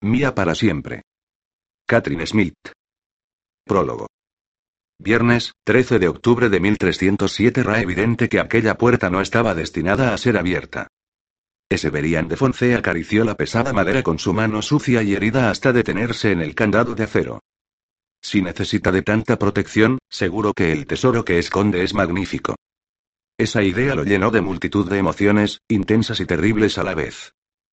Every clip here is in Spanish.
Mía para siempre. Catherine Smith. Prólogo. Viernes, 13 de octubre de 1307 Era evidente que aquella puerta no estaba destinada a ser abierta. Eseberian de Fonce acarició la pesada madera con su mano sucia y herida hasta detenerse en el candado de acero. Si necesita de tanta protección, seguro que el tesoro que esconde es magnífico. Esa idea lo llenó de multitud de emociones, intensas y terribles a la vez.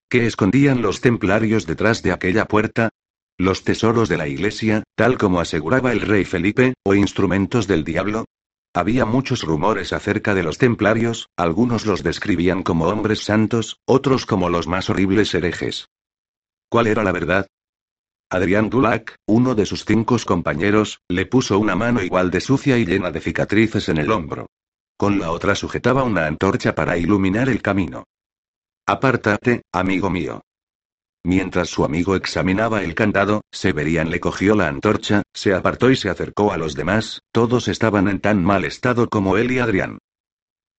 ¿Qué escondían los templarios detrás de aquella puerta? ¿Los tesoros de la iglesia, tal como aseguraba el rey Felipe, o instrumentos del diablo? Había muchos rumores acerca de los templarios, algunos los describían como hombres santos, otros como los más horribles herejes. ¿Cuál era la verdad? Adrián Dulac, uno de sus cinco compañeros, le puso una mano igual de sucia y llena de cicatrices en el hombro. Con la otra sujetaba una antorcha para iluminar el camino. Apártate, amigo mío. Mientras su amigo examinaba el candado, Severian le cogió la antorcha, se apartó y se acercó a los demás, todos estaban en tan mal estado como él y Adrián.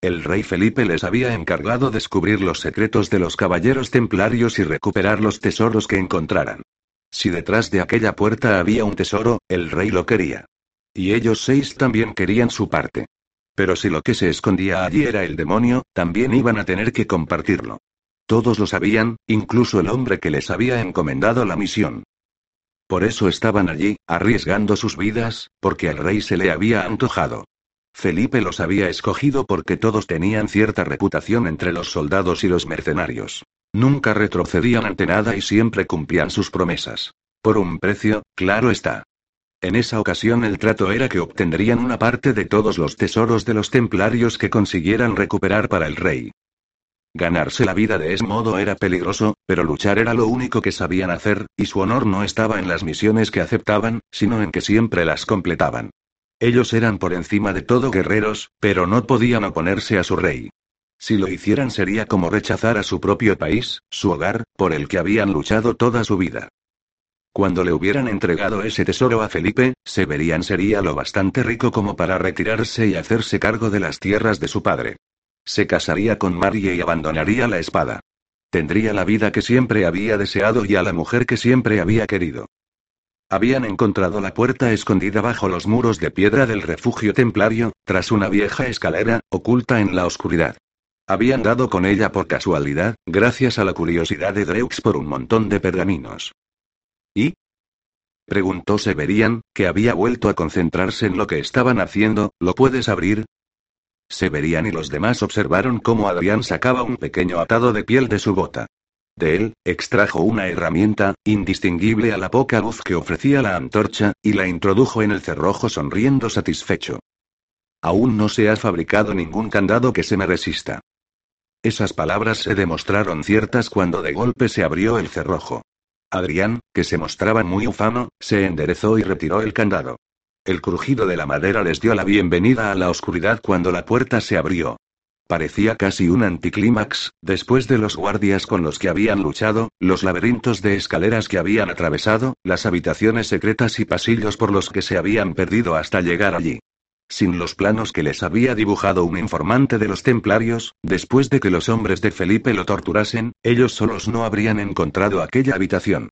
El rey Felipe les había encargado descubrir los secretos de los caballeros templarios y recuperar los tesoros que encontraran. Si detrás de aquella puerta había un tesoro, el rey lo quería. Y ellos seis también querían su parte. Pero si lo que se escondía allí era el demonio, también iban a tener que compartirlo. Todos lo sabían, incluso el hombre que les había encomendado la misión. Por eso estaban allí, arriesgando sus vidas, porque al rey se le había antojado. Felipe los había escogido porque todos tenían cierta reputación entre los soldados y los mercenarios. Nunca retrocedían ante nada y siempre cumplían sus promesas. Por un precio, claro está. En esa ocasión el trato era que obtendrían una parte de todos los tesoros de los templarios que consiguieran recuperar para el rey. Ganarse la vida de ese modo era peligroso, pero luchar era lo único que sabían hacer, y su honor no estaba en las misiones que aceptaban, sino en que siempre las completaban. Ellos eran por encima de todo guerreros, pero no podían oponerse a su rey. Si lo hicieran sería como rechazar a su propio país, su hogar, por el que habían luchado toda su vida. Cuando le hubieran entregado ese tesoro a Felipe, Severian sería lo bastante rico como para retirarse y hacerse cargo de las tierras de su padre. Se casaría con Marie y abandonaría la espada. Tendría la vida que siempre había deseado y a la mujer que siempre había querido. Habían encontrado la puerta escondida bajo los muros de piedra del refugio templario, tras una vieja escalera, oculta en la oscuridad. Habían dado con ella por casualidad, gracias a la curiosidad de Dreux por un montón de pergaminos. ¿Y? Preguntó Severian, que había vuelto a concentrarse en lo que estaban haciendo, ¿lo puedes abrir? Severian y los demás observaron cómo Adrián sacaba un pequeño atado de piel de su bota. De él, extrajo una herramienta, indistinguible a la poca luz que ofrecía la antorcha, y la introdujo en el cerrojo sonriendo satisfecho. Aún no se ha fabricado ningún candado que se me resista. Esas palabras se demostraron ciertas cuando de golpe se abrió el cerrojo. Adrián, que se mostraba muy ufano, se enderezó y retiró el candado. El crujido de la madera les dio la bienvenida a la oscuridad cuando la puerta se abrió. Parecía casi un anticlímax, después de los guardias con los que habían luchado, los laberintos de escaleras que habían atravesado, las habitaciones secretas y pasillos por los que se habían perdido hasta llegar allí. Sin los planos que les había dibujado un informante de los templarios, después de que los hombres de Felipe lo torturasen, ellos solos no habrían encontrado aquella habitación.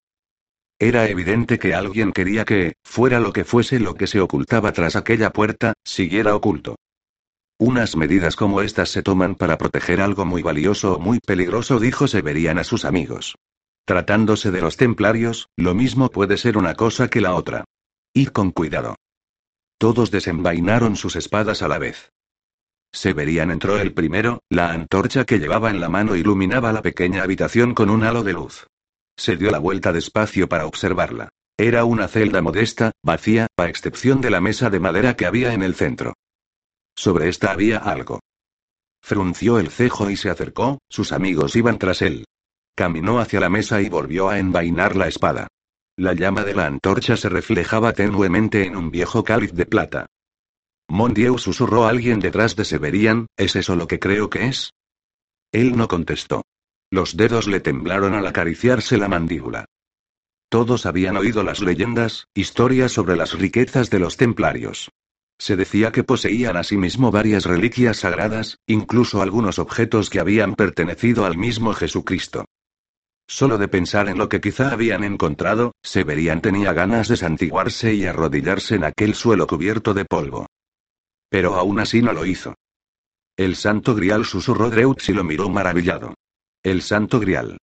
Era evidente que alguien quería que, fuera lo que fuese lo que se ocultaba tras aquella puerta, siguiera oculto. Unas medidas como estas se toman para proteger algo muy valioso o muy peligroso, dijo Severian a sus amigos. Tratándose de los templarios, lo mismo puede ser una cosa que la otra. Id con cuidado. Todos desenvainaron sus espadas a la vez. Severian entró el primero, la antorcha que llevaba en la mano iluminaba la pequeña habitación con un halo de luz. Se dio la vuelta despacio para observarla. Era una celda modesta, vacía, a excepción de la mesa de madera que había en el centro. Sobre esta había algo. Frunció el cejo y se acercó, sus amigos iban tras él. Caminó hacia la mesa y volvió a envainar la espada. La llama de la antorcha se reflejaba tenuemente en un viejo cáliz de plata. Mondieu susurró a alguien detrás de Severian, ¿es eso lo que creo que es? Él no contestó. Los dedos le temblaron al acariciarse la mandíbula. Todos habían oído las leyendas, historias sobre las riquezas de los templarios. Se decía que poseían asimismo varias reliquias sagradas, incluso algunos objetos que habían pertenecido al mismo Jesucristo. Solo de pensar en lo que quizá habían encontrado, Severian tenía ganas de santiguarse y arrodillarse en aquel suelo cubierto de polvo. Pero aún así no lo hizo. El santo grial susurró Dreutz y lo miró maravillado. El santo grial.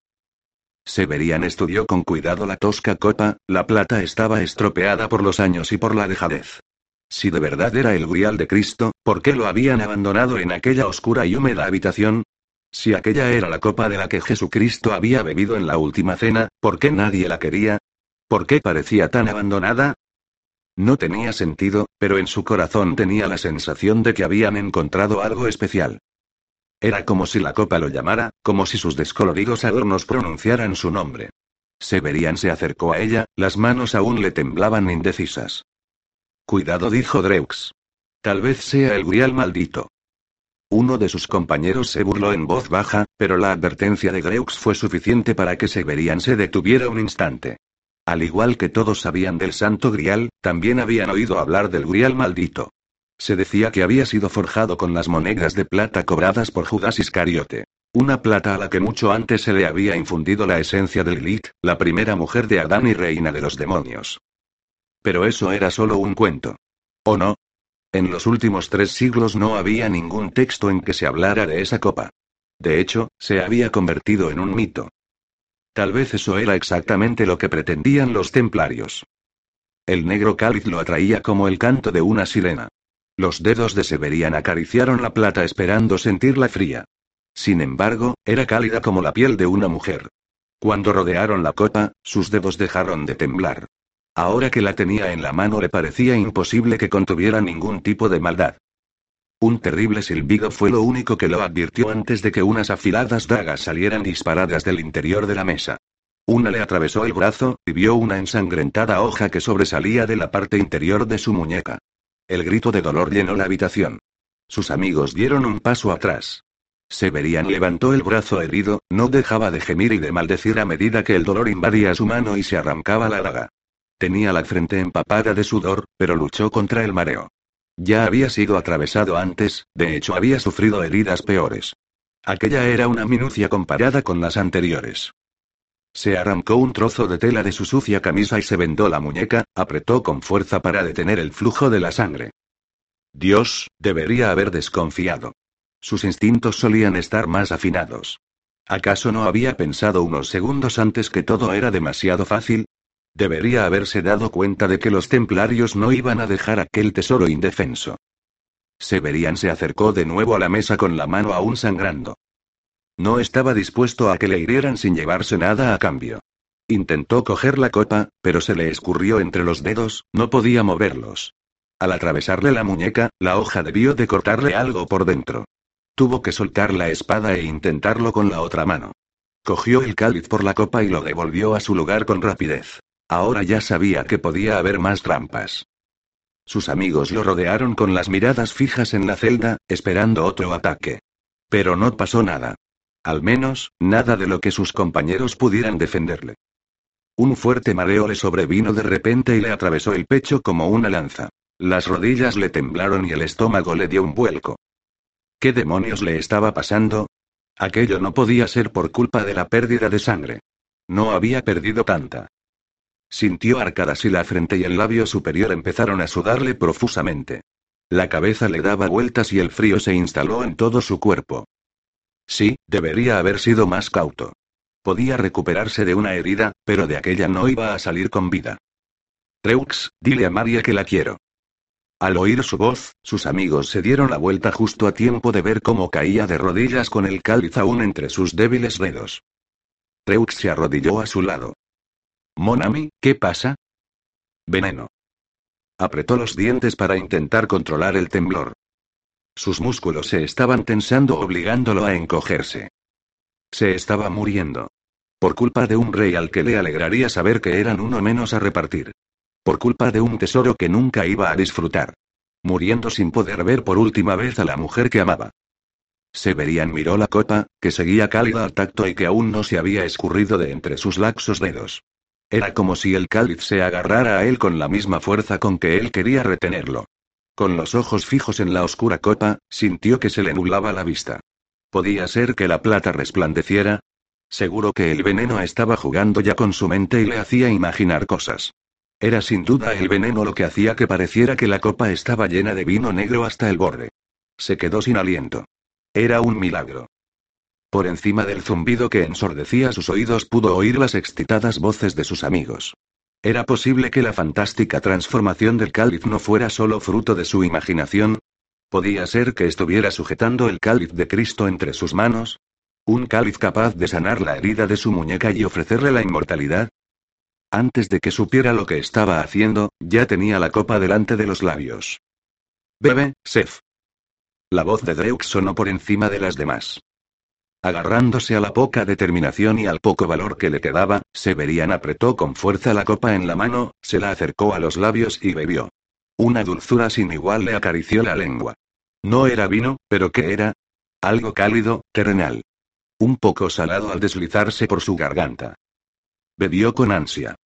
Severian estudió con cuidado la tosca copa, la plata estaba estropeada por los años y por la dejadez. Si de verdad era el grial de Cristo, ¿por qué lo habían abandonado en aquella oscura y húmeda habitación? Si aquella era la copa de la que Jesucristo había bebido en la última cena, ¿por qué nadie la quería? ¿Por qué parecía tan abandonada? No tenía sentido, pero en su corazón tenía la sensación de que habían encontrado algo especial. Era como si la copa lo llamara, como si sus descoloridos adornos pronunciaran su nombre. Severian se acercó a ella, las manos aún le temblaban indecisas. Cuidado, dijo Dreux. Tal vez sea el grial maldito. Uno de sus compañeros se burló en voz baja, pero la advertencia de Greux fue suficiente para que Severian se detuviera un instante. Al igual que todos sabían del Santo Grial, también habían oído hablar del Grial maldito. Se decía que había sido forjado con las monedas de plata cobradas por Judas Iscariote. Una plata a la que mucho antes se le había infundido la esencia de Lilith, la primera mujer de Adán y reina de los demonios. Pero eso era solo un cuento. ¿O no? En los últimos tres siglos no había ningún texto en que se hablara de esa copa. De hecho, se había convertido en un mito. Tal vez eso era exactamente lo que pretendían los templarios. El negro cáliz lo atraía como el canto de una sirena. Los dedos de Severian acariciaron la plata esperando sentirla fría. Sin embargo, era cálida como la piel de una mujer. Cuando rodearon la copa, sus dedos dejaron de temblar. Ahora que la tenía en la mano le parecía imposible que contuviera ningún tipo de maldad. Un terrible silbido fue lo único que lo advirtió antes de que unas afiladas dagas salieran disparadas del interior de la mesa. Una le atravesó el brazo, y vio una ensangrentada hoja que sobresalía de la parte interior de su muñeca. El grito de dolor llenó la habitación. Sus amigos dieron un paso atrás. Severian levantó el brazo herido, no dejaba de gemir y de maldecir a medida que el dolor invadía su mano y se arrancaba la daga. Tenía la frente empapada de sudor, pero luchó contra el mareo. Ya había sido atravesado antes, de hecho había sufrido heridas peores. Aquella era una minucia comparada con las anteriores. Se arrancó un trozo de tela de su sucia camisa y se vendó la muñeca, apretó con fuerza para detener el flujo de la sangre. Dios, debería haber desconfiado. Sus instintos solían estar más afinados. ¿Acaso no había pensado unos segundos antes que todo era demasiado fácil? Debería haberse dado cuenta de que los templarios no iban a dejar aquel tesoro indefenso. Severian se acercó de nuevo a la mesa con la mano aún sangrando. No estaba dispuesto a que le hirieran sin llevarse nada a cambio. Intentó coger la copa, pero se le escurrió entre los dedos, no podía moverlos. Al atravesarle la muñeca, la hoja debió de cortarle algo por dentro. Tuvo que soltar la espada e intentarlo con la otra mano. Cogió el cáliz por la copa y lo devolvió a su lugar con rapidez. Ahora ya sabía que podía haber más trampas. Sus amigos lo rodearon con las miradas fijas en la celda, esperando otro ataque. Pero no pasó nada. Al menos, nada de lo que sus compañeros pudieran defenderle. Un fuerte mareo le sobrevino de repente y le atravesó el pecho como una lanza. Las rodillas le temblaron y el estómago le dio un vuelco. ¿Qué demonios le estaba pasando? Aquello no podía ser por culpa de la pérdida de sangre. No había perdido tanta. Sintió arcadas y la frente y el labio superior empezaron a sudarle profusamente. La cabeza le daba vueltas y el frío se instaló en todo su cuerpo. Sí, debería haber sido más cauto. Podía recuperarse de una herida, pero de aquella no iba a salir con vida. Treux, dile a María que la quiero. Al oír su voz, sus amigos se dieron la vuelta justo a tiempo de ver cómo caía de rodillas con el cáliz aún entre sus débiles dedos. Treux se arrodilló a su lado. Monami, ¿qué pasa? Veneno. Apretó los dientes para intentar controlar el temblor. Sus músculos se estaban tensando obligándolo a encogerse. Se estaba muriendo. Por culpa de un rey al que le alegraría saber que eran uno menos a repartir. Por culpa de un tesoro que nunca iba a disfrutar. Muriendo sin poder ver por última vez a la mujer que amaba. Severian miró la copa, que seguía cálida al tacto y que aún no se había escurrido de entre sus laxos dedos. Era como si el cáliz se agarrara a él con la misma fuerza con que él quería retenerlo. Con los ojos fijos en la oscura copa, sintió que se le nublaba la vista. ¿Podía ser que la plata resplandeciera? Seguro que el veneno estaba jugando ya con su mente y le hacía imaginar cosas. Era sin duda el veneno lo que hacía que pareciera que la copa estaba llena de vino negro hasta el borde. Se quedó sin aliento. Era un milagro. Por encima del zumbido que ensordecía sus oídos pudo oír las excitadas voces de sus amigos. ¿Era posible que la fantástica transformación del cáliz no fuera solo fruto de su imaginación? ¿Podía ser que estuviera sujetando el cáliz de Cristo entre sus manos? ¿Un cáliz capaz de sanar la herida de su muñeca y ofrecerle la inmortalidad? Antes de que supiera lo que estaba haciendo, ya tenía la copa delante de los labios. Bebe, Sef. La voz de Dreux sonó por encima de las demás. Agarrándose a la poca determinación y al poco valor que le quedaba, Severian apretó con fuerza la copa en la mano, se la acercó a los labios y bebió. Una dulzura sin igual le acarició la lengua. No era vino, pero ¿qué era? Algo cálido, terrenal. Un poco salado al deslizarse por su garganta. Bebió con ansia.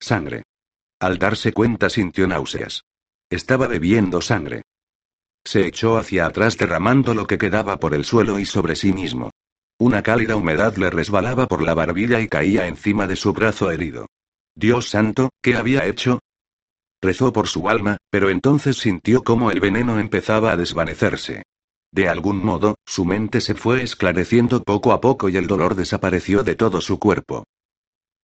Sangre. Al darse cuenta sintió náuseas. Estaba bebiendo sangre. Se echó hacia atrás derramando lo que quedaba por el suelo y sobre sí mismo. Una cálida humedad le resbalaba por la barbilla y caía encima de su brazo herido. Dios santo, ¿qué había hecho? Rezó por su alma, pero entonces sintió cómo el veneno empezaba a desvanecerse. De algún modo, su mente se fue esclareciendo poco a poco y el dolor desapareció de todo su cuerpo.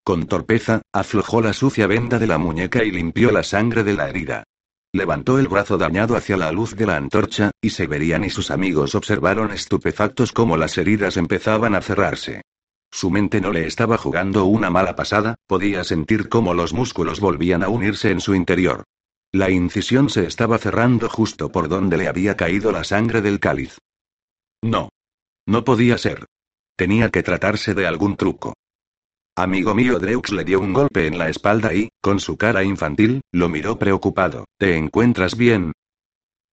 Con torpeza, aflojó la sucia venda de la muñeca y limpió la sangre de la herida. Levantó el brazo dañado hacia la luz de la antorcha, y Severian y sus amigos observaron estupefactos cómo las heridas empezaban a cerrarse. Su mente no le estaba jugando una mala pasada, podía sentir cómo los músculos volvían a unirse en su interior. La incisión se estaba cerrando justo por donde le había caído la sangre del cáliz. No. No podía ser. Tenía que tratarse de algún truco. Amigo mío, Dreux le dio un golpe en la espalda y, con su cara infantil, lo miró preocupado. ¿Te encuentras bien?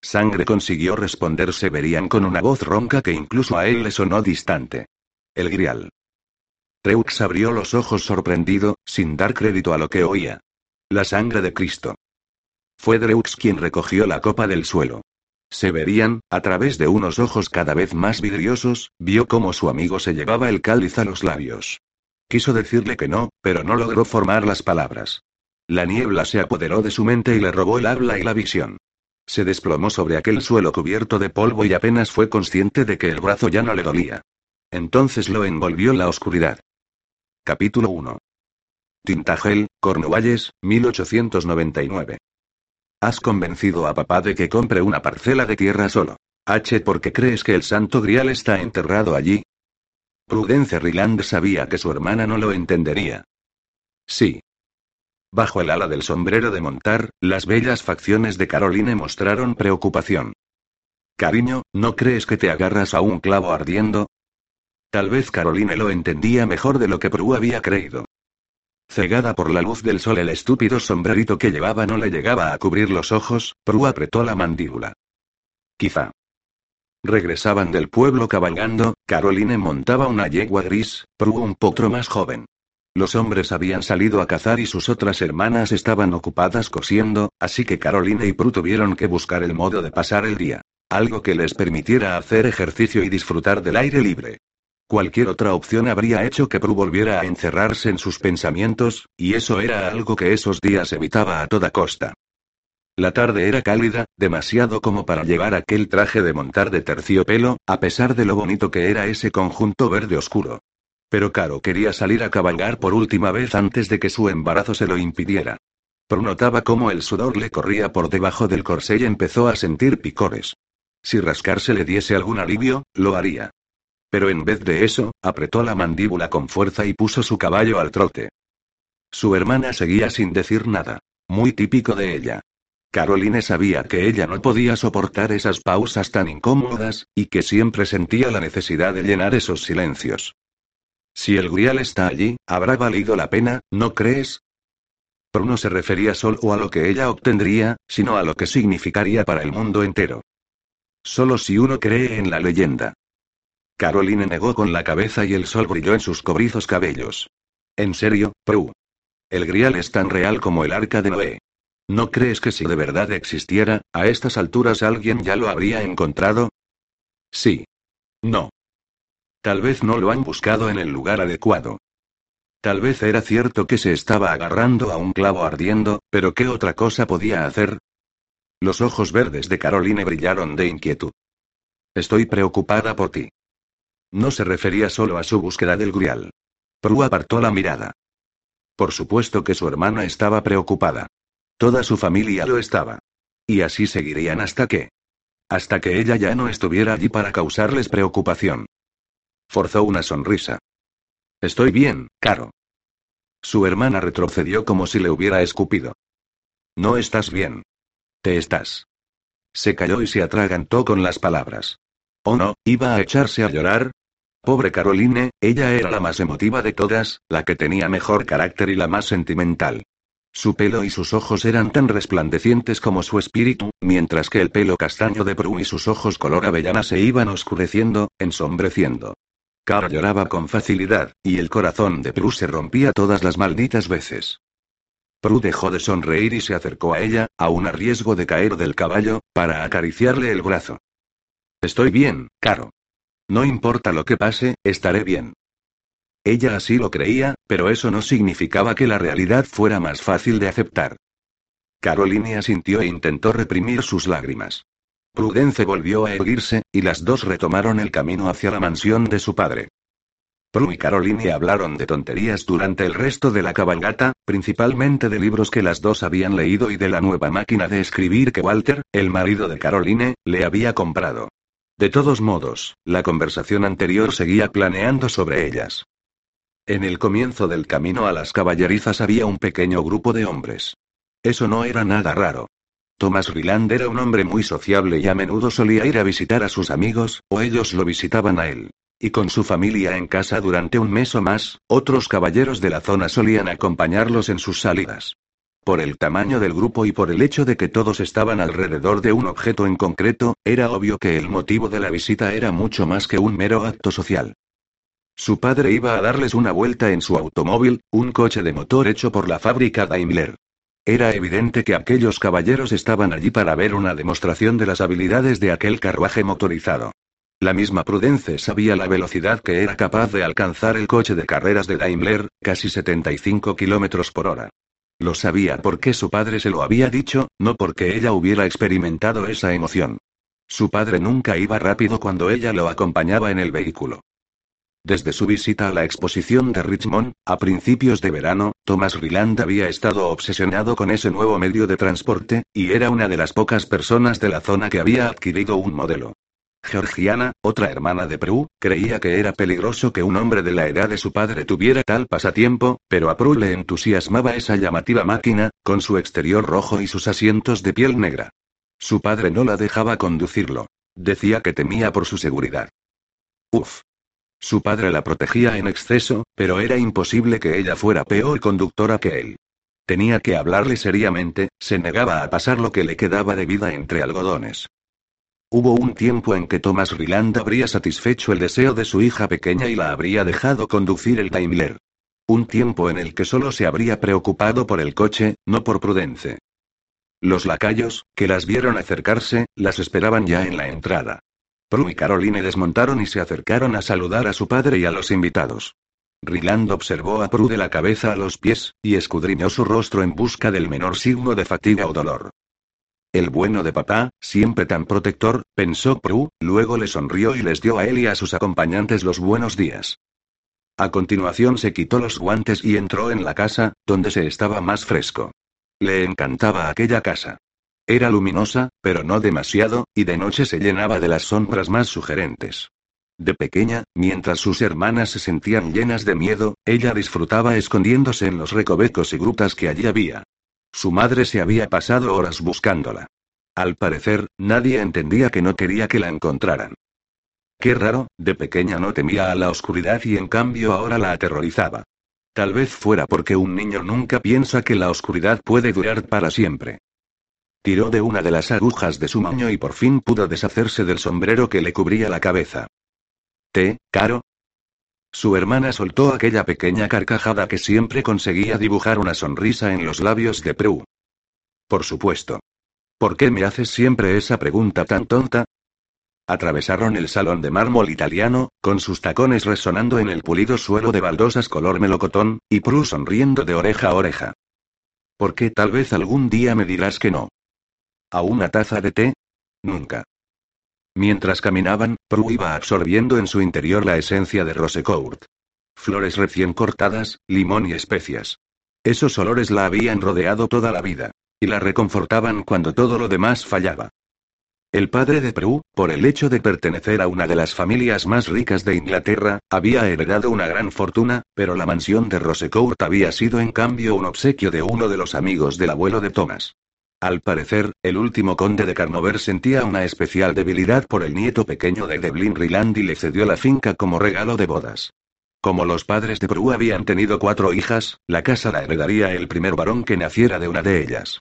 Sangre consiguió responder Severian con una voz ronca que incluso a él le sonó distante. El grial. Dreux abrió los ojos sorprendido, sin dar crédito a lo que oía. La sangre de Cristo. Fue Dreux quien recogió la copa del suelo. Severian, a través de unos ojos cada vez más vidriosos, vio cómo su amigo se llevaba el cáliz a los labios. Quiso decirle que no, pero no logró formar las palabras. La niebla se apoderó de su mente y le robó el habla y la visión. Se desplomó sobre aquel suelo cubierto de polvo y apenas fue consciente de que el brazo ya no le dolía. Entonces lo envolvió la oscuridad. Capítulo 1. Tintagel, Cornualles, 1899. Has convencido a papá de que compre una parcela de tierra solo. H. porque crees que el Santo Grial está enterrado allí. Prudence Ryland sabía que su hermana no lo entendería. Sí. Bajo el ala del sombrero de montar, las bellas facciones de Caroline mostraron preocupación. Cariño, ¿no crees que te agarras a un clavo ardiendo? Tal vez Caroline lo entendía mejor de lo que Prue había creído. Cegada por la luz del sol, el estúpido sombrerito que llevaba no le llegaba a cubrir los ojos, Prue apretó la mandíbula. Quizá. Regresaban del pueblo cabalgando, Caroline montaba una yegua gris, Prue un potro más joven. Los hombres habían salido a cazar y sus otras hermanas estaban ocupadas cosiendo, así que Caroline y Prue tuvieron que buscar el modo de pasar el día. Algo que les permitiera hacer ejercicio y disfrutar del aire libre. Cualquier otra opción habría hecho que Prue volviera a encerrarse en sus pensamientos, y eso era algo que esos días evitaba a toda costa. La tarde era cálida, demasiado como para llevar aquel traje de montar de terciopelo, a pesar de lo bonito que era ese conjunto verde oscuro. Pero Caro quería salir a cabalgar por última vez antes de que su embarazo se lo impidiera. Prue notaba cómo el sudor le corría por debajo del corsé y empezó a sentir picores. Si rascarse le diese algún alivio, lo haría. Pero en vez de eso, apretó la mandíbula con fuerza y puso su caballo al trote. Su hermana seguía sin decir nada. Muy típico de ella. Caroline sabía que ella no podía soportar esas pausas tan incómodas, y que siempre sentía la necesidad de llenar esos silencios. Si el grial está allí, habrá valido la pena, ¿no crees? Pero no se refería solo a lo que ella obtendría, sino a lo que significaría para el mundo entero. Solo si uno cree en la leyenda. Caroline negó con la cabeza y el sol brilló en sus cobrizos cabellos. En serio, Prue. El grial es tan real como el arca de Noé. ¿No crees que si de verdad existiera, a estas alturas alguien ya lo habría encontrado? Sí. No. Tal vez no lo han buscado en el lugar adecuado. Tal vez era cierto que se estaba agarrando a un clavo ardiendo, pero ¿qué otra cosa podía hacer? Los ojos verdes de Caroline brillaron de inquietud. Estoy preocupada por ti. No se refería solo a su búsqueda del grial. Prue apartó la mirada. Por supuesto que su hermana estaba preocupada. Toda su familia lo estaba. Y así seguirían hasta que... Hasta que ella ya no estuviera allí para causarles preocupación. Forzó una sonrisa. Estoy bien, Caro. Su hermana retrocedió como si le hubiera escupido. No estás bien. Te estás. Se calló y se atragantó con las palabras. ¿O no, iba a echarse a llorar? Pobre Caroline, ella era la más emotiva de todas, la que tenía mejor carácter y la más sentimental. Su pelo y sus ojos eran tan resplandecientes como su espíritu, mientras que el pelo castaño de Prue y sus ojos color avellana se iban oscureciendo, ensombreciendo. Cara lloraba con facilidad, y el corazón de Prue se rompía todas las malditas veces. Prue dejó de sonreír y se acercó a ella, aún a riesgo de caer del caballo, para acariciarle el brazo. Estoy bien, Caro. No importa lo que pase, estaré bien. Ella así lo creía, pero eso no significaba que la realidad fuera más fácil de aceptar. Carolina asintió e intentó reprimir sus lágrimas. Prudence volvió a erguirse, y las dos retomaron el camino hacia la mansión de su padre. Prue y Caroline hablaron de tonterías durante el resto de la cabalgata, principalmente de libros que las dos habían leído y de la nueva máquina de escribir que Walter, el marido de Caroline, le había comprado. De todos modos, la conversación anterior seguía planeando sobre ellas. En el comienzo del camino a las caballerizas había un pequeño grupo de hombres. Eso no era nada raro. Thomas Ryland era un hombre muy sociable y a menudo solía ir a visitar a sus amigos, o ellos lo visitaban a él. Y con su familia en casa durante un mes o más, otros caballeros de la zona solían acompañarlos en sus salidas. Por el tamaño del grupo y por el hecho de que todos estaban alrededor de un objeto en concreto, era obvio que el motivo de la visita era mucho más que un mero acto social. Su padre iba a darles una vuelta en su automóvil, un coche de motor hecho por la fábrica Daimler. Era evidente que aquellos caballeros estaban allí para ver una demostración de las habilidades de aquel carruaje motorizado. La misma Prudence sabía la velocidad que era capaz de alcanzar el coche de carreras de Daimler, casi 75 kilómetros por hora. Lo sabía porque su padre se lo había dicho, no porque ella hubiera experimentado esa emoción. Su padre nunca iba rápido cuando ella lo acompañaba en el vehículo. Desde su visita a la exposición de Richmond, a principios de verano, Thomas Ryland había estado obsesionado con ese nuevo medio de transporte, y era una de las pocas personas de la zona que había adquirido un modelo. Georgiana, otra hermana de Prue, creía que era peligroso que un hombre de la edad de su padre tuviera tal pasatiempo, pero a Prue le entusiasmaba esa llamativa máquina, con su exterior rojo y sus asientos de piel negra. Su padre no la dejaba conducirlo. Decía que temía por su seguridad. Uf. Su padre la protegía en exceso, pero era imposible que ella fuera peor conductora que él. Tenía que hablarle seriamente, se negaba a pasar lo que le quedaba de vida entre algodones. Hubo un tiempo en que Thomas Ryland habría satisfecho el deseo de su hija pequeña y la habría dejado conducir el Daimler. Un tiempo en el que solo se habría preocupado por el coche, no por Prudence. Los lacayos, que las vieron acercarse, las esperaban ya en la entrada. Prue y Caroline desmontaron y se acercaron a saludar a su padre y a los invitados. Ryland observó a Prue de la cabeza a los pies, y escudriñó su rostro en busca del menor signo de fatiga o dolor. El bueno de papá, siempre tan protector, pensó Prue, luego le sonrió y les dio a él y a sus acompañantes los buenos días. A continuación se quitó los guantes y entró en la casa, donde se estaba más fresco. Le encantaba aquella casa. Era luminosa, pero no demasiado, y de noche se llenaba de las sombras más sugerentes. De pequeña, mientras sus hermanas se sentían llenas de miedo, ella disfrutaba escondiéndose en los recovecos y grutas que allí había. Su madre se había pasado horas buscándola. Al parecer, nadie entendía que no quería que la encontraran. Qué raro, de pequeña no temía a la oscuridad y en cambio ahora la aterrorizaba. Tal vez fuera porque un niño nunca piensa que la oscuridad puede durar para siempre. Tiró de una de las agujas de su moño y por fin pudo deshacerse del sombrero que le cubría la cabeza. ¿Te, Caro? Su hermana soltó aquella pequeña carcajada que siempre conseguía dibujar una sonrisa en los labios de Prue. Por supuesto. ¿Por qué me haces siempre esa pregunta tan tonta? Atravesaron el salón de mármol italiano, con sus tacones resonando en el pulido suelo de baldosas color melocotón, y Prue sonriendo de oreja a oreja. ¿Por qué tal vez algún día me dirás que no? ¿A una taza de té? Nunca. Mientras caminaban, Prue iba absorbiendo en su interior la esencia de Rosecourt. Flores recién cortadas, limón y especias. Esos olores la habían rodeado toda la vida. Y la reconfortaban cuando todo lo demás fallaba. El padre de Prue, por el hecho de pertenecer a una de las familias más ricas de Inglaterra, había heredado una gran fortuna, pero la mansión de Rosecourt había sido en cambio un obsequio de uno de los amigos del abuelo de Thomas. Al parecer, el último conde de Carnover sentía una especial debilidad por el nieto pequeño de Devlin Ryland y le cedió la finca como regalo de bodas. Como los padres de Prue habían tenido cuatro hijas, la casa la heredaría el primer varón que naciera de una de ellas.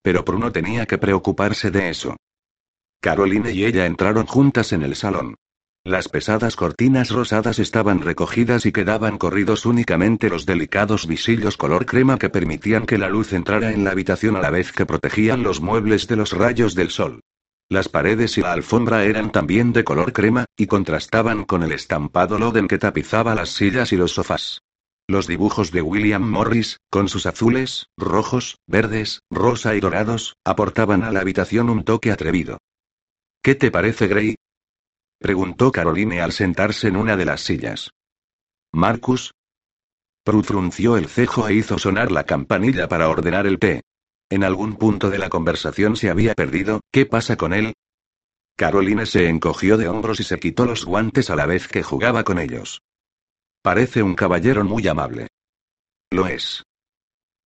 Pero Prue no tenía que preocuparse de eso. Caroline y ella entraron juntas en el salón. Las pesadas cortinas rosadas estaban recogidas y quedaban corridos únicamente los delicados visillos color crema que permitían que la luz entrara en la habitación a la vez que protegían los muebles de los rayos del sol. Las paredes y la alfombra eran también de color crema, y contrastaban con el estampado loden que tapizaba las sillas y los sofás. Los dibujos de William Morris, con sus azules, rojos, verdes, rosa y dorados, aportaban a la habitación un toque atrevido. ¿Qué te parece, Gray? Preguntó Caroline al sentarse en una de las sillas. Marcus. Prue el cejo e hizo sonar la campanilla para ordenar el té. En algún punto de la conversación se había perdido, ¿qué pasa con él? Caroline se encogió de hombros y se quitó los guantes a la vez que jugaba con ellos. Parece un caballero muy amable. Lo es.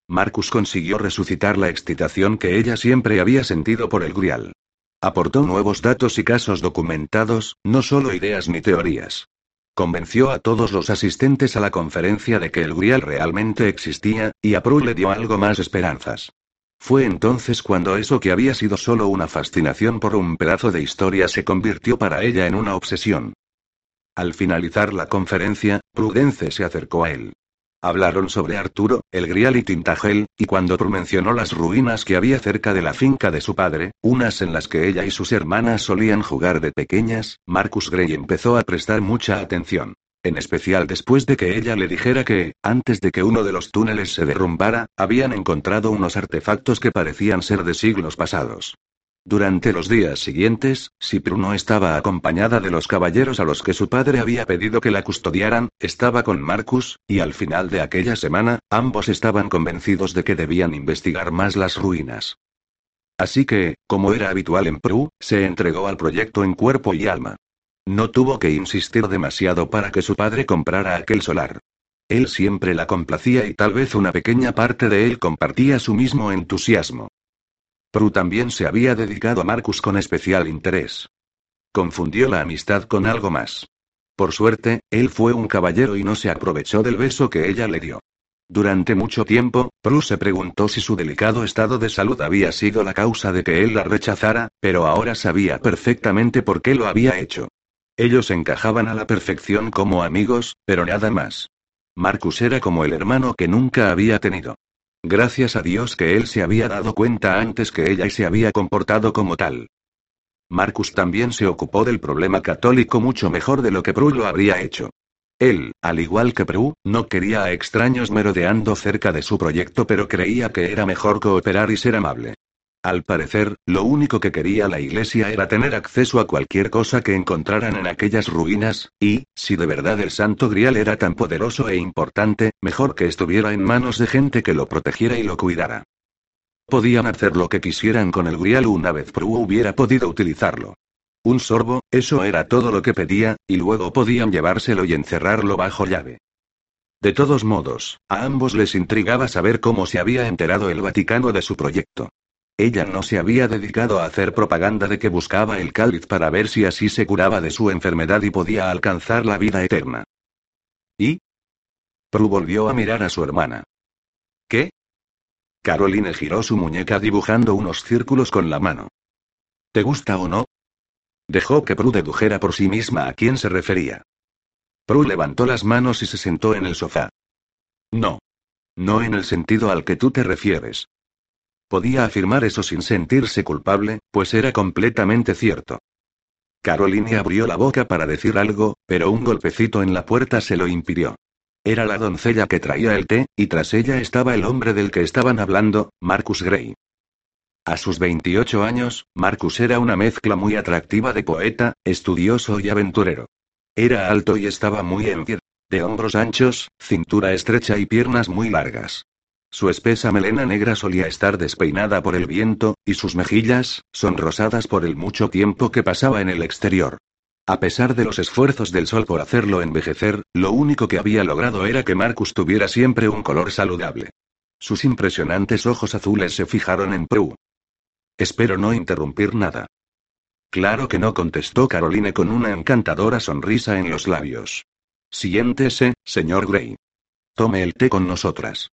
Marcus consiguió resucitar la excitación que ella siempre había sentido por el Grial. Aportó nuevos datos y casos documentados, no solo ideas ni teorías. Convenció a todos los asistentes a la conferencia de que el Grial realmente existía, y a Prue le dio algo más esperanzas. Fue entonces cuando eso que había sido solo una fascinación por un pedazo de historia se convirtió para ella en una obsesión. Al finalizar la conferencia, Prudence se acercó a él. Hablaron sobre Arturo, el Grial y Tintagel, y cuando mencionó las ruinas que había cerca de la finca de su padre, unas en las que ella y sus hermanas solían jugar de pequeñas, Marcus Gray empezó a prestar mucha atención. En especial después de que ella le dijera que, antes de que uno de los túneles se derrumbara, habían encontrado unos artefactos que parecían ser de siglos pasados. Durante los días siguientes, si no estaba acompañada de los caballeros a los que su padre había pedido que la custodiaran, estaba con Marcus, y al final de aquella semana, ambos estaban convencidos de que debían investigar más las ruinas. Así que, como era habitual en Prue, se entregó al proyecto en cuerpo y alma. No tuvo que insistir demasiado para que su padre comprara aquel solar. Él siempre la complacía y tal vez una pequeña parte de él compartía su mismo entusiasmo. Prue también se había dedicado a Marcus con especial interés. Confundió la amistad con algo más. Por suerte, él fue un caballero y no se aprovechó del beso que ella le dio. Durante mucho tiempo, Prue se preguntó si su delicado estado de salud había sido la causa de que él la rechazara, pero ahora sabía perfectamente por qué lo había hecho. Ellos encajaban a la perfección como amigos, pero nada más. Marcus era como el hermano que nunca había tenido. Gracias a Dios que él se había dado cuenta antes que ella y se había comportado como tal. Marcus también se ocupó del problema católico mucho mejor de lo que Prue lo habría hecho. Él, al igual que Prue, no quería a extraños merodeando cerca de su proyecto pero creía que era mejor cooperar y ser amable. Al parecer, lo único que quería la iglesia era tener acceso a cualquier cosa que encontraran en aquellas ruinas, y, si de verdad el Santo Grial era tan poderoso e importante, mejor que estuviera en manos de gente que lo protegiera y lo cuidara. Podían hacer lo que quisieran con el Grial una vez Prue hubiera podido utilizarlo. Un sorbo, eso era todo lo que pedía, y luego podían llevárselo y encerrarlo bajo llave. De todos modos, a ambos les intrigaba saber cómo se había enterado el Vaticano de su proyecto. Ella no se había dedicado a hacer propaganda de que buscaba el cáliz para ver si así se curaba de su enfermedad y podía alcanzar la vida eterna. ¿Y? Prue volvió a mirar a su hermana. ¿Qué? Caroline giró su muñeca dibujando unos círculos con la mano. ¿Te gusta o no? Dejó que Prue dedujera por sí misma a quién se refería. Prue levantó las manos y se sentó en el sofá. No. No en el sentido al que tú te refieres. Podía afirmar eso sin sentirse culpable, pues era completamente cierto. Caroline abrió la boca para decir algo, pero un golpecito en la puerta se lo impidió. Era la doncella que traía el té, y tras ella estaba el hombre del que estaban hablando, Marcus Gray. A sus 28 años, Marcus era una mezcla muy atractiva de poeta, estudioso y aventurero. Era alto y estaba muy en pie, de hombros anchos, cintura estrecha y piernas muy largas. Su espesa melena negra solía estar despeinada por el viento, y sus mejillas, sonrosadas por el mucho tiempo que pasaba en el exterior. A pesar de los esfuerzos del sol por hacerlo envejecer, lo único que había logrado era que Marcus tuviera siempre un color saludable. Sus impresionantes ojos azules se fijaron en Prue. Espero no interrumpir nada. Claro que no contestó Caroline con una encantadora sonrisa en los labios. Siéntese, señor Gray. Tome el té con nosotras.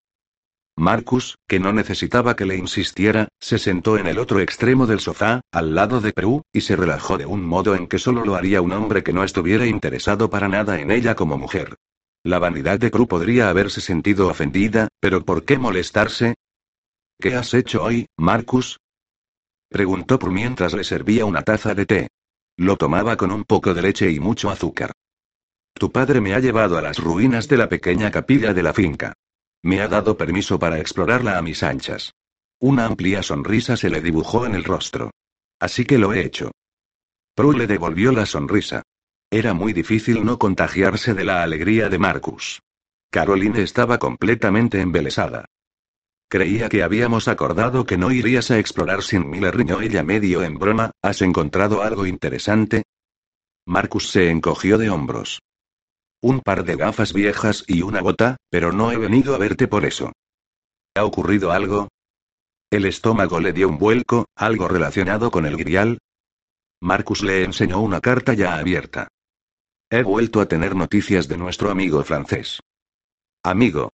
Marcus, que no necesitaba que le insistiera, se sentó en el otro extremo del sofá, al lado de Perú, y se relajó de un modo en que solo lo haría un hombre que no estuviera interesado para nada en ella como mujer. La vanidad de Prue podría haberse sentido ofendida, pero ¿por qué molestarse? ¿Qué has hecho hoy, Marcus? Preguntó Prue mientras le servía una taza de té. Lo tomaba con un poco de leche y mucho azúcar. Tu padre me ha llevado a las ruinas de la pequeña capilla de la finca. Me ha dado permiso para explorarla a mis anchas. Una amplia sonrisa se le dibujó en el rostro. Así que lo he hecho. Prue le devolvió la sonrisa. Era muy difícil no contagiarse de la alegría de Marcus. Caroline estaba completamente embelesada. Creía que habíamos acordado que no irías a explorar sin mí, le ella medio en broma. ¿Has encontrado algo interesante? Marcus se encogió de hombros un par de gafas viejas y una bota, pero no he venido a verte por eso. ¿Ha ocurrido algo? El estómago le dio un vuelco, algo relacionado con el grial. Marcus le enseñó una carta ya abierta. He vuelto a tener noticias de nuestro amigo francés. Amigo.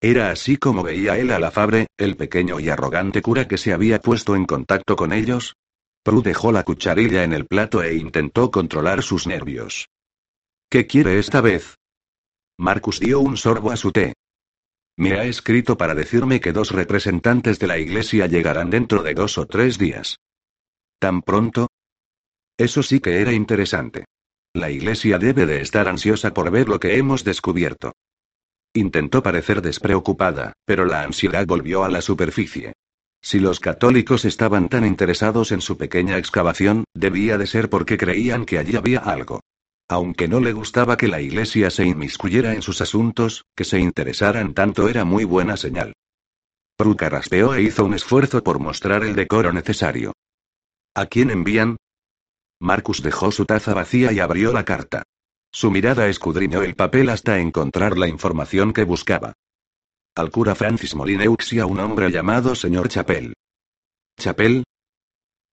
Era así como veía él a la Fabre, el pequeño y arrogante cura que se había puesto en contacto con ellos. Prue dejó la cucharilla en el plato e intentó controlar sus nervios. ¿Qué quiere esta vez? Marcus dio un sorbo a su té. Me ha escrito para decirme que dos representantes de la iglesia llegarán dentro de dos o tres días. ¿Tan pronto? Eso sí que era interesante. La iglesia debe de estar ansiosa por ver lo que hemos descubierto. Intentó parecer despreocupada, pero la ansiedad volvió a la superficie. Si los católicos estaban tan interesados en su pequeña excavación, debía de ser porque creían que allí había algo. Aunque no le gustaba que la iglesia se inmiscuyera en sus asuntos, que se interesaran tanto era muy buena señal. Pruca raspeó e hizo un esfuerzo por mostrar el decoro necesario. ¿A quién envían? Marcus dejó su taza vacía y abrió la carta. Su mirada escudriñó el papel hasta encontrar la información que buscaba. Al cura Francis Molineux y a un hombre llamado señor Chapel. ¿Chapel?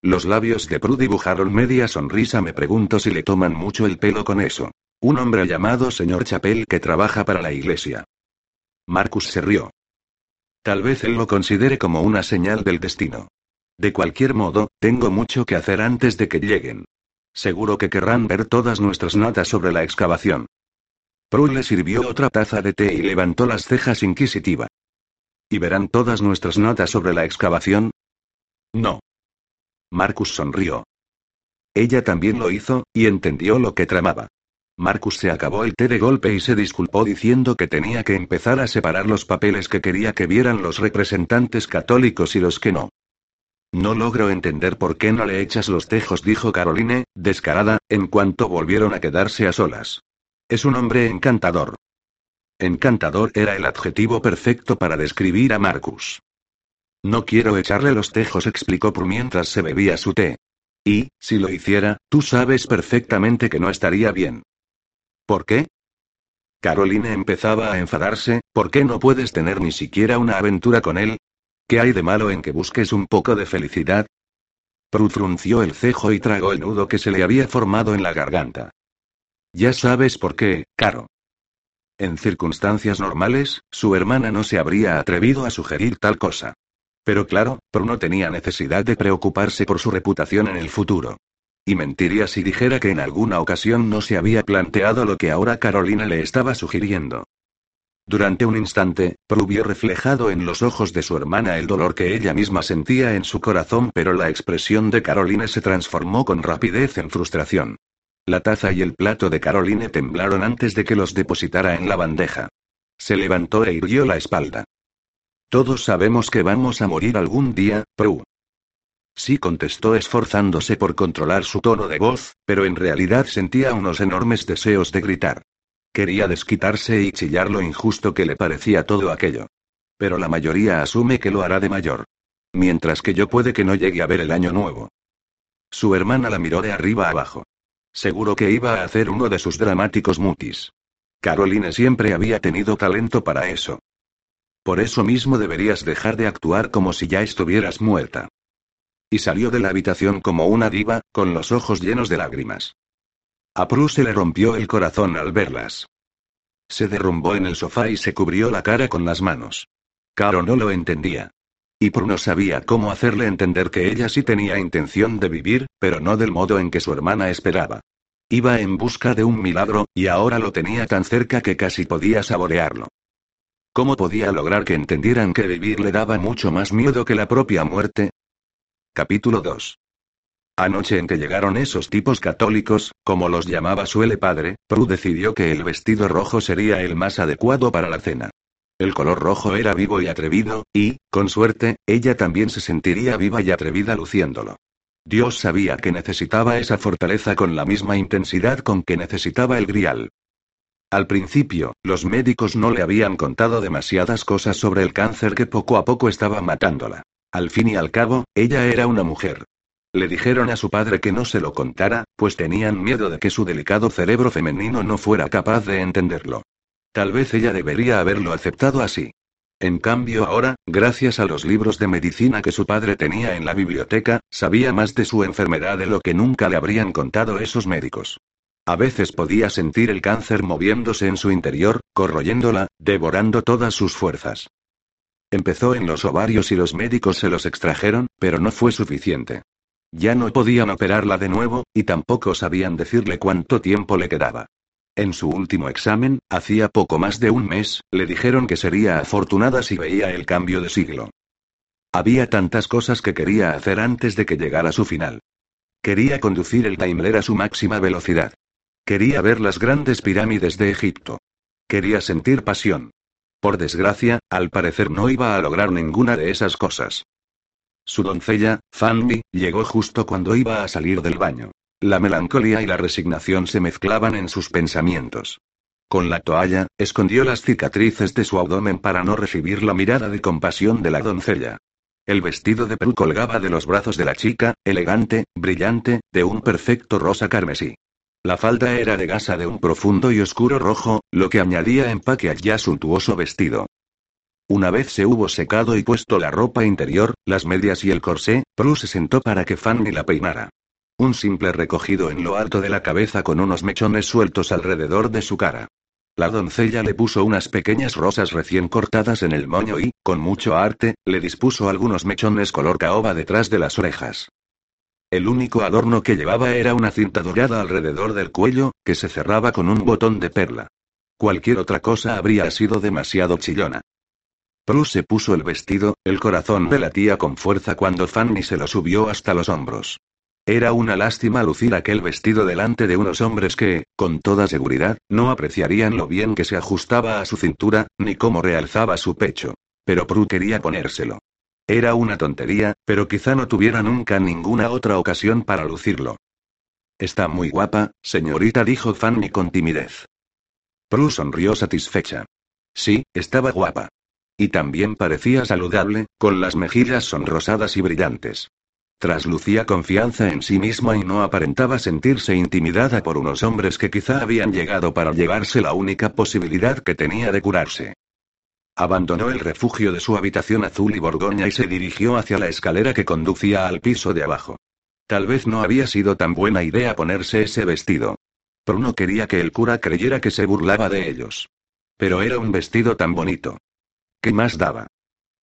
Los labios de Prue dibujaron media sonrisa. Me pregunto si le toman mucho el pelo con eso. Un hombre llamado señor Chapel que trabaja para la iglesia. Marcus se rió. Tal vez él lo considere como una señal del destino. De cualquier modo, tengo mucho que hacer antes de que lleguen. Seguro que querrán ver todas nuestras notas sobre la excavación. Prue le sirvió otra taza de té y levantó las cejas inquisitiva. ¿Y verán todas nuestras notas sobre la excavación? No. Marcus sonrió. Ella también lo hizo, y entendió lo que tramaba. Marcus se acabó el té de golpe y se disculpó diciendo que tenía que empezar a separar los papeles que quería que vieran los representantes católicos y los que no. No logro entender por qué no le echas los tejos, dijo Caroline, descarada, en cuanto volvieron a quedarse a solas. Es un hombre encantador. Encantador era el adjetivo perfecto para describir a Marcus. No quiero echarle los tejos, explicó por mientras se bebía su té. Y, si lo hiciera, tú sabes perfectamente que no estaría bien. ¿Por qué? Caroline empezaba a enfadarse, ¿por qué no puedes tener ni siquiera una aventura con él? ¿Qué hay de malo en que busques un poco de felicidad? Prue frunció el cejo y tragó el nudo que se le había formado en la garganta. Ya sabes por qué, Caro. En circunstancias normales, su hermana no se habría atrevido a sugerir tal cosa. Pero claro, Pro no tenía necesidad de preocuparse por su reputación en el futuro. Y mentiría si dijera que en alguna ocasión no se había planteado lo que ahora Carolina le estaba sugiriendo. Durante un instante, Prue vio reflejado en los ojos de su hermana el dolor que ella misma sentía en su corazón, pero la expresión de Caroline se transformó con rapidez en frustración. La taza y el plato de Caroline temblaron antes de que los depositara en la bandeja. Se levantó e irguió la espalda. Todos sabemos que vamos a morir algún día, Prue. Sí contestó esforzándose por controlar su tono de voz, pero en realidad sentía unos enormes deseos de gritar. Quería desquitarse y chillar lo injusto que le parecía todo aquello. Pero la mayoría asume que lo hará de mayor. Mientras que yo puede que no llegue a ver el año nuevo. Su hermana la miró de arriba abajo. Seguro que iba a hacer uno de sus dramáticos mutis. Caroline siempre había tenido talento para eso. Por eso mismo deberías dejar de actuar como si ya estuvieras muerta. Y salió de la habitación como una diva, con los ojos llenos de lágrimas. A Prue se le rompió el corazón al verlas. Se derrumbó en el sofá y se cubrió la cara con las manos. Caro no lo entendía. Y Prue no sabía cómo hacerle entender que ella sí tenía intención de vivir, pero no del modo en que su hermana esperaba. Iba en busca de un milagro, y ahora lo tenía tan cerca que casi podía saborearlo. ¿Cómo podía lograr que entendieran que vivir le daba mucho más miedo que la propia muerte? Capítulo 2. Anoche en que llegaron esos tipos católicos, como los llamaba su padre, Prue decidió que el vestido rojo sería el más adecuado para la cena. El color rojo era vivo y atrevido, y, con suerte, ella también se sentiría viva y atrevida luciéndolo. Dios sabía que necesitaba esa fortaleza con la misma intensidad con que necesitaba el grial. Al principio, los médicos no le habían contado demasiadas cosas sobre el cáncer que poco a poco estaba matándola. Al fin y al cabo, ella era una mujer. Le dijeron a su padre que no se lo contara, pues tenían miedo de que su delicado cerebro femenino no fuera capaz de entenderlo. Tal vez ella debería haberlo aceptado así. En cambio ahora, gracias a los libros de medicina que su padre tenía en la biblioteca, sabía más de su enfermedad de lo que nunca le habrían contado esos médicos. A veces podía sentir el cáncer moviéndose en su interior, corroyéndola, devorando todas sus fuerzas. Empezó en los ovarios y los médicos se los extrajeron, pero no fue suficiente. Ya no podían operarla de nuevo, y tampoco sabían decirle cuánto tiempo le quedaba. En su último examen, hacía poco más de un mes, le dijeron que sería afortunada si veía el cambio de siglo. Había tantas cosas que quería hacer antes de que llegara su final. Quería conducir el Daimler a su máxima velocidad. Quería ver las grandes pirámides de Egipto. Quería sentir pasión. Por desgracia, al parecer no iba a lograr ninguna de esas cosas. Su doncella, Fanny, llegó justo cuando iba a salir del baño. La melancolía y la resignación se mezclaban en sus pensamientos. Con la toalla, escondió las cicatrices de su abdomen para no recibir la mirada de compasión de la doncella. El vestido de Prue colgaba de los brazos de la chica, elegante, brillante, de un perfecto rosa carmesí. La falda era de gasa de un profundo y oscuro rojo, lo que añadía empaque al ya suntuoso vestido. Una vez se hubo secado y puesto la ropa interior, las medias y el corsé, Prue se sentó para que Fanny la peinara. Un simple recogido en lo alto de la cabeza con unos mechones sueltos alrededor de su cara. La doncella le puso unas pequeñas rosas recién cortadas en el moño y, con mucho arte, le dispuso algunos mechones color caoba detrás de las orejas. El único adorno que llevaba era una cinta dorada alrededor del cuello, que se cerraba con un botón de perla. Cualquier otra cosa habría sido demasiado chillona. Prue se puso el vestido, el corazón le latía con fuerza cuando Fanny se lo subió hasta los hombros. Era una lástima lucir aquel vestido delante de unos hombres que, con toda seguridad, no apreciarían lo bien que se ajustaba a su cintura, ni cómo realzaba su pecho. Pero Prue quería ponérselo. Era una tontería, pero quizá no tuviera nunca ninguna otra ocasión para lucirlo. Está muy guapa, señorita, dijo Fanny con timidez. Prue sonrió satisfecha. Sí, estaba guapa. Y también parecía saludable, con las mejillas sonrosadas y brillantes. Traslucía confianza en sí misma y no aparentaba sentirse intimidada por unos hombres que quizá habían llegado para llevarse la única posibilidad que tenía de curarse. Abandonó el refugio de su habitación azul y borgoña y se dirigió hacia la escalera que conducía al piso de abajo. Tal vez no había sido tan buena idea ponerse ese vestido. Bruno quería que el cura creyera que se burlaba de ellos. Pero era un vestido tan bonito. ¿Qué más daba?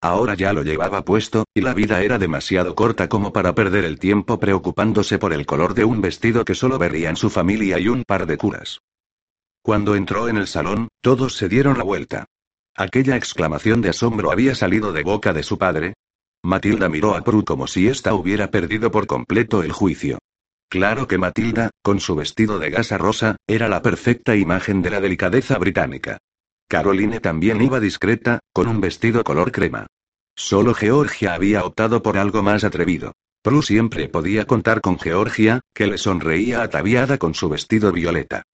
Ahora ya lo llevaba puesto, y la vida era demasiado corta como para perder el tiempo preocupándose por el color de un vestido que solo verían su familia y un par de curas. Cuando entró en el salón, todos se dieron la vuelta. Aquella exclamación de asombro había salido de boca de su padre. Matilda miró a Prue como si ésta hubiera perdido por completo el juicio. Claro que Matilda, con su vestido de gasa rosa, era la perfecta imagen de la delicadeza británica. Caroline también iba discreta, con un vestido color crema. Solo Georgia había optado por algo más atrevido. Prue siempre podía contar con Georgia, que le sonreía ataviada con su vestido violeta.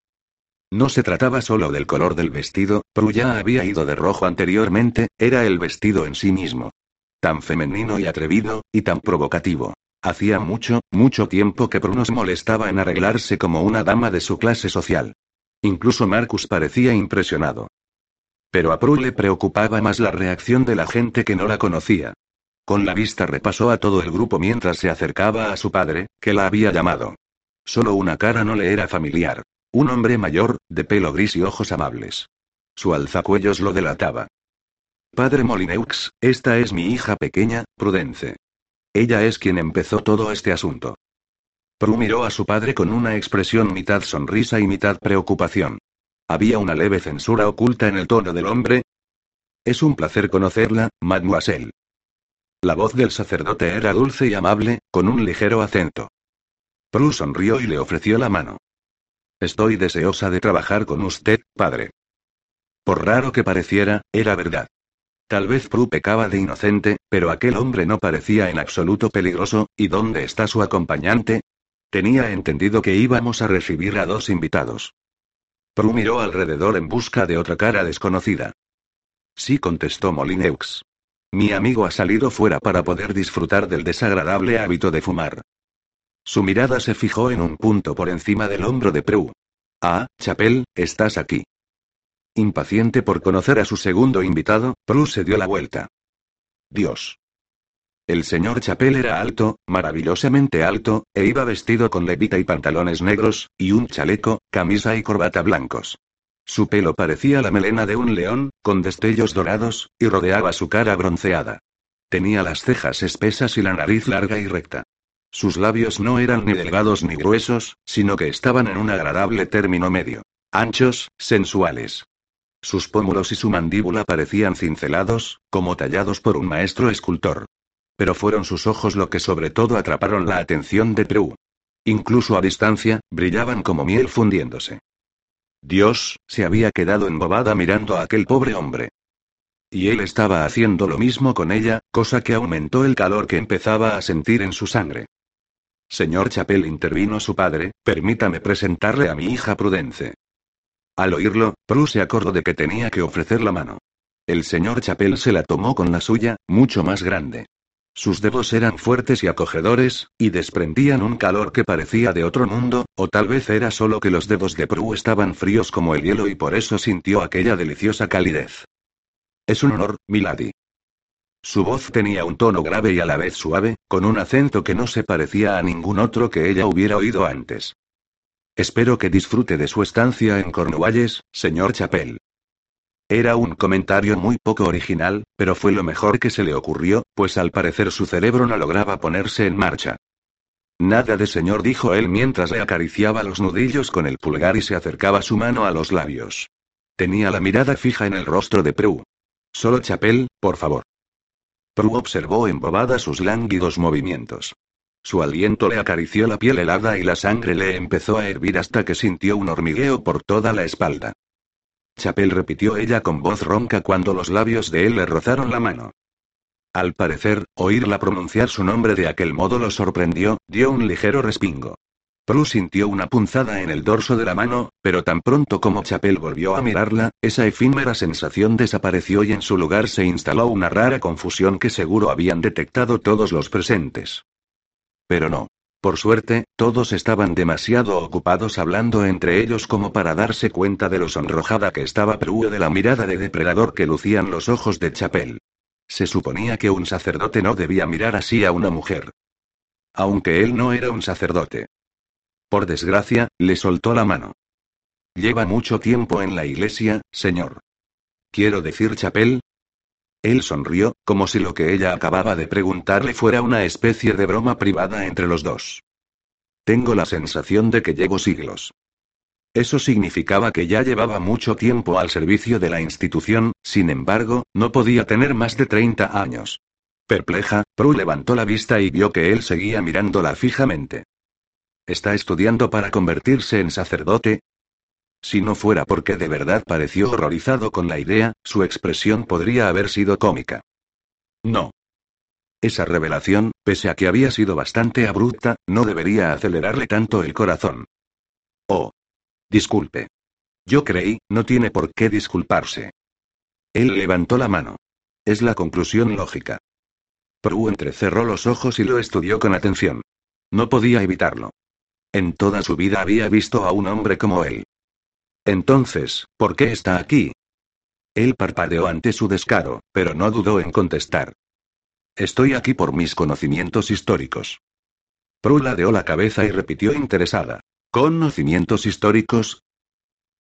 No se trataba solo del color del vestido, Prue ya había ido de rojo anteriormente, era el vestido en sí mismo. Tan femenino y atrevido, y tan provocativo. Hacía mucho, mucho tiempo que Bruno se molestaba en arreglarse como una dama de su clase social. Incluso Marcus parecía impresionado. Pero a Prue le preocupaba más la reacción de la gente que no la conocía. Con la vista repasó a todo el grupo mientras se acercaba a su padre, que la había llamado. Solo una cara no le era familiar. Un hombre mayor, de pelo gris y ojos amables. Su alzacuellos lo delataba. Padre Molineux, esta es mi hija pequeña, Prudence. Ella es quien empezó todo este asunto. Prue miró a su padre con una expresión mitad sonrisa y mitad preocupación. Había una leve censura oculta en el tono del hombre. Es un placer conocerla, mademoiselle. La voz del sacerdote era dulce y amable, con un ligero acento. Prue sonrió y le ofreció la mano. Estoy deseosa de trabajar con usted, padre. Por raro que pareciera, era verdad. Tal vez Prue pecaba de inocente, pero aquel hombre no parecía en absoluto peligroso, ¿y dónde está su acompañante? Tenía entendido que íbamos a recibir a dos invitados. Prue miró alrededor en busca de otra cara desconocida. Sí, contestó Molineux. Mi amigo ha salido fuera para poder disfrutar del desagradable hábito de fumar. Su mirada se fijó en un punto por encima del hombro de Prue. Ah, Chapel, estás aquí. Impaciente por conocer a su segundo invitado, Prue se dio la vuelta. Dios. El señor Chapel era alto, maravillosamente alto, e iba vestido con levita y pantalones negros, y un chaleco, camisa y corbata blancos. Su pelo parecía la melena de un león, con destellos dorados, y rodeaba su cara bronceada. Tenía las cejas espesas y la nariz larga y recta. Sus labios no eran ni delgados ni gruesos, sino que estaban en un agradable término medio. Anchos, sensuales. Sus pómulos y su mandíbula parecían cincelados, como tallados por un maestro escultor. Pero fueron sus ojos lo que sobre todo atraparon la atención de Prue. Incluso a distancia, brillaban como miel fundiéndose. Dios, se había quedado embobada mirando a aquel pobre hombre. Y él estaba haciendo lo mismo con ella, cosa que aumentó el calor que empezaba a sentir en su sangre. Señor Chapel intervino su padre, permítame presentarle a mi hija Prudence. Al oírlo, Prue se acordó de que tenía que ofrecer la mano. El señor Chapel se la tomó con la suya, mucho más grande. Sus dedos eran fuertes y acogedores, y desprendían un calor que parecía de otro mundo, o tal vez era solo que los dedos de Prue estaban fríos como el hielo y por eso sintió aquella deliciosa calidez. Es un honor, milady. Su voz tenía un tono grave y a la vez suave, con un acento que no se parecía a ningún otro que ella hubiera oído antes. Espero que disfrute de su estancia en Cornualles, señor Chapel. Era un comentario muy poco original, pero fue lo mejor que se le ocurrió, pues al parecer su cerebro no lograba ponerse en marcha. Nada de señor, dijo él mientras le acariciaba los nudillos con el pulgar y se acercaba su mano a los labios. Tenía la mirada fija en el rostro de Prue. Solo Chapel, por favor. Prue observó embobada sus lánguidos movimientos. Su aliento le acarició la piel helada y la sangre le empezó a hervir hasta que sintió un hormigueo por toda la espalda. Chapel repitió ella con voz ronca cuando los labios de él le rozaron la mano. Al parecer, oírla pronunciar su nombre de aquel modo lo sorprendió, dio un ligero respingo. Prue sintió una punzada en el dorso de la mano, pero tan pronto como Chapel volvió a mirarla, esa efímera sensación desapareció y en su lugar se instaló una rara confusión que seguro habían detectado todos los presentes. Pero no. Por suerte, todos estaban demasiado ocupados hablando entre ellos como para darse cuenta de lo sonrojada que estaba Prue de la mirada de depredador que lucían los ojos de Chapel. Se suponía que un sacerdote no debía mirar así a una mujer. Aunque él no era un sacerdote. Por desgracia, le soltó la mano. Lleva mucho tiempo en la iglesia, señor. Quiero decir Chapel, él sonrió, como si lo que ella acababa de preguntarle fuera una especie de broma privada entre los dos. Tengo la sensación de que llevo siglos. Eso significaba que ya llevaba mucho tiempo al servicio de la institución, sin embargo, no podía tener más de 30 años. Perpleja, Prue levantó la vista y vio que él seguía mirándola fijamente. ¿Está estudiando para convertirse en sacerdote? Si no fuera porque de verdad pareció horrorizado con la idea, su expresión podría haber sido cómica. No. Esa revelación, pese a que había sido bastante abrupta, no debería acelerarle tanto el corazón. Oh. Disculpe. Yo creí, no tiene por qué disculparse. Él levantó la mano. Es la conclusión lógica. Prue entrecerró los ojos y lo estudió con atención. No podía evitarlo. En toda su vida había visto a un hombre como él. Entonces, ¿por qué está aquí? Él parpadeó ante su descaro, pero no dudó en contestar. Estoy aquí por mis conocimientos históricos. Prue ladeó la cabeza y repitió interesada. ¿Conocimientos históricos?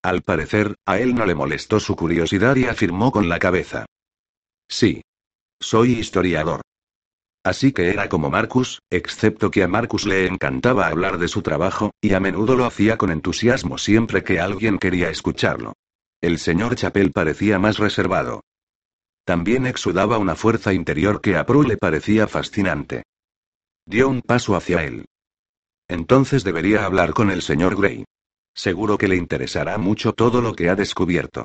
Al parecer, a él no le molestó su curiosidad y afirmó con la cabeza. Sí. Soy historiador. Así que era como Marcus, excepto que a Marcus le encantaba hablar de su trabajo, y a menudo lo hacía con entusiasmo siempre que alguien quería escucharlo. El señor Chapel parecía más reservado. También exudaba una fuerza interior que a Prue le parecía fascinante. Dio un paso hacia él. Entonces debería hablar con el señor Gray. Seguro que le interesará mucho todo lo que ha descubierto.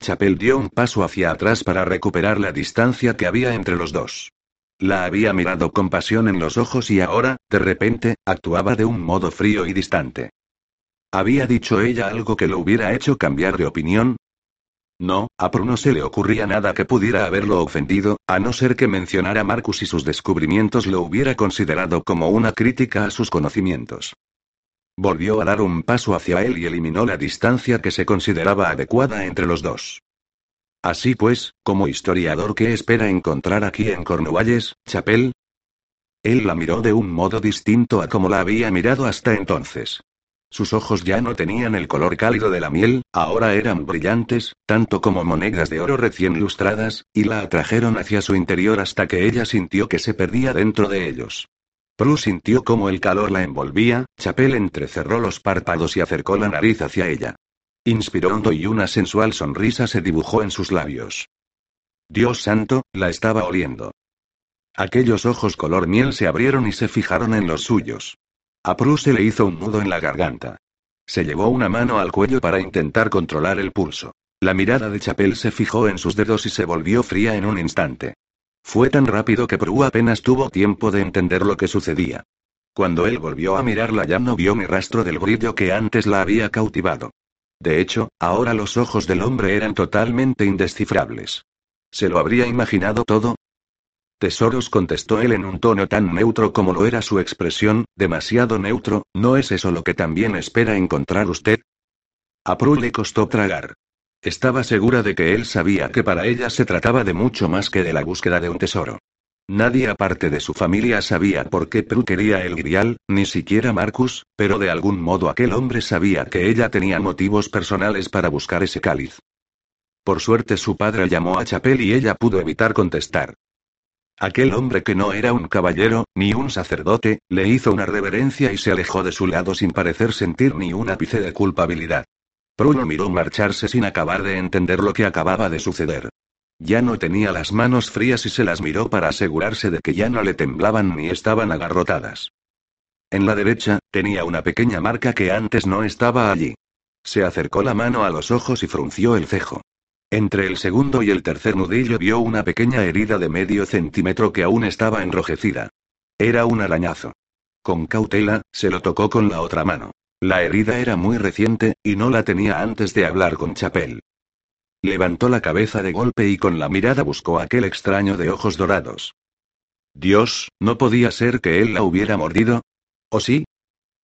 Chapel dio un paso hacia atrás para recuperar la distancia que había entre los dos. La había mirado con pasión en los ojos y ahora, de repente, actuaba de un modo frío y distante. ¿Había dicho ella algo que lo hubiera hecho cambiar de opinión? No, a Pro no se le ocurría nada que pudiera haberlo ofendido, a no ser que mencionara a Marcus y sus descubrimientos lo hubiera considerado como una crítica a sus conocimientos. Volvió a dar un paso hacia él y eliminó la distancia que se consideraba adecuada entre los dos. Así pues, como historiador, ¿qué espera encontrar aquí en Cornualles, Chapel? Él la miró de un modo distinto a como la había mirado hasta entonces. Sus ojos ya no tenían el color cálido de la miel, ahora eran brillantes, tanto como monedas de oro recién lustradas, y la atrajeron hacia su interior hasta que ella sintió que se perdía dentro de ellos. Prue sintió como el calor la envolvía, Chapel entrecerró los párpados y acercó la nariz hacia ella. Inspiró hondo y una sensual sonrisa se dibujó en sus labios. Dios santo, la estaba oliendo. Aquellos ojos color miel se abrieron y se fijaron en los suyos. A Prue se le hizo un nudo en la garganta. Se llevó una mano al cuello para intentar controlar el pulso. La mirada de Chapel se fijó en sus dedos y se volvió fría en un instante. Fue tan rápido que Prue apenas tuvo tiempo de entender lo que sucedía. Cuando él volvió a mirarla ya no vio ni rastro del brillo que antes la había cautivado. De hecho, ahora los ojos del hombre eran totalmente indescifrables. ¿Se lo habría imaginado todo? Tesoros contestó él en un tono tan neutro como lo era su expresión, demasiado neutro, ¿no es eso lo que también espera encontrar usted? A Prue le costó tragar. Estaba segura de que él sabía que para ella se trataba de mucho más que de la búsqueda de un tesoro. Nadie aparte de su familia sabía por qué Prue quería el grial, ni siquiera Marcus, pero de algún modo aquel hombre sabía que ella tenía motivos personales para buscar ese cáliz. Por suerte su padre llamó a Chapel y ella pudo evitar contestar. Aquel hombre que no era un caballero, ni un sacerdote, le hizo una reverencia y se alejó de su lado sin parecer sentir ni un ápice de culpabilidad. Prue lo miró marcharse sin acabar de entender lo que acababa de suceder. Ya no tenía las manos frías y se las miró para asegurarse de que ya no le temblaban ni estaban agarrotadas. En la derecha, tenía una pequeña marca que antes no estaba allí. Se acercó la mano a los ojos y frunció el cejo. Entre el segundo y el tercer nudillo vio una pequeña herida de medio centímetro que aún estaba enrojecida. Era un arañazo. Con cautela, se lo tocó con la otra mano. La herida era muy reciente, y no la tenía antes de hablar con Chapel. Levantó la cabeza de golpe y con la mirada buscó aquel extraño de ojos dorados. Dios, ¿no podía ser que él la hubiera mordido? ¿O sí?